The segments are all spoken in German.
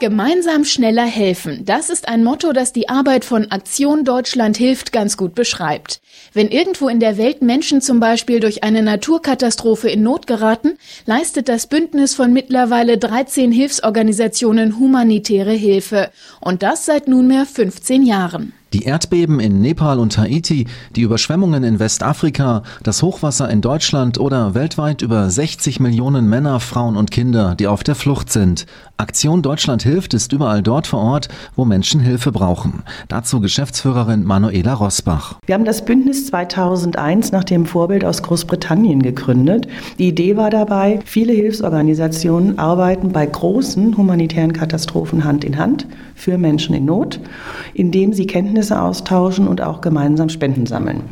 Gemeinsam schneller helfen. Das ist ein Motto, das die Arbeit von Aktion Deutschland hilft ganz gut beschreibt. Wenn irgendwo in der Welt Menschen zum Beispiel durch eine Naturkatastrophe in Not geraten, leistet das Bündnis von mittlerweile 13 Hilfsorganisationen humanitäre Hilfe. Und das seit nunmehr 15 Jahren. Die Erdbeben in Nepal und Haiti, die Überschwemmungen in Westafrika, das Hochwasser in Deutschland oder weltweit über 60 Millionen Männer, Frauen und Kinder, die auf der Flucht sind. Aktion Deutschland hilft ist überall dort vor Ort, wo Menschen Hilfe brauchen. Dazu Geschäftsführerin Manuela Rosbach. Wir haben das Bündnis 2001 nach dem Vorbild aus Großbritannien gegründet. Die Idee war dabei, viele Hilfsorganisationen arbeiten bei großen humanitären Katastrophen Hand in Hand für Menschen in Not, indem sie Kenntnisse Ergebnisse austauschen und auch gemeinsam Spenden sammeln.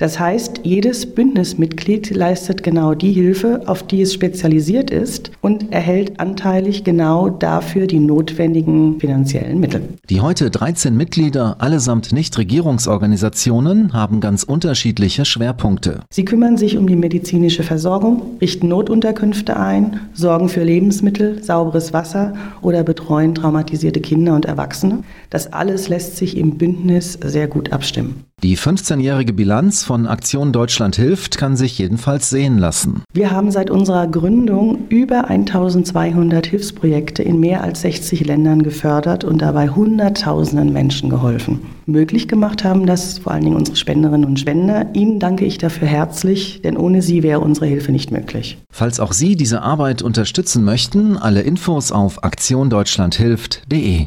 Das heißt, jedes Bündnismitglied leistet genau die Hilfe, auf die es spezialisiert ist und erhält anteilig genau dafür die notwendigen finanziellen Mittel. Die heute 13 Mitglieder, allesamt Nichtregierungsorganisationen, haben ganz unterschiedliche Schwerpunkte. Sie kümmern sich um die medizinische Versorgung, richten Notunterkünfte ein, sorgen für Lebensmittel, sauberes Wasser oder betreuen traumatisierte Kinder und Erwachsene. Das alles lässt sich im Bündnis sehr gut abstimmen. Die 15-jährige Bilanz von Aktion Deutschland hilft kann sich jedenfalls sehen lassen. Wir haben seit unserer Gründung über 1200 Hilfsprojekte in mehr als 60 Ländern gefördert und dabei Hunderttausenden Menschen geholfen. Möglich gemacht haben das vor allen Dingen unsere Spenderinnen und Spender. Ihnen danke ich dafür herzlich, denn ohne Sie wäre unsere Hilfe nicht möglich. Falls auch Sie diese Arbeit unterstützen möchten, alle Infos auf aktiondeutschlandhilft.de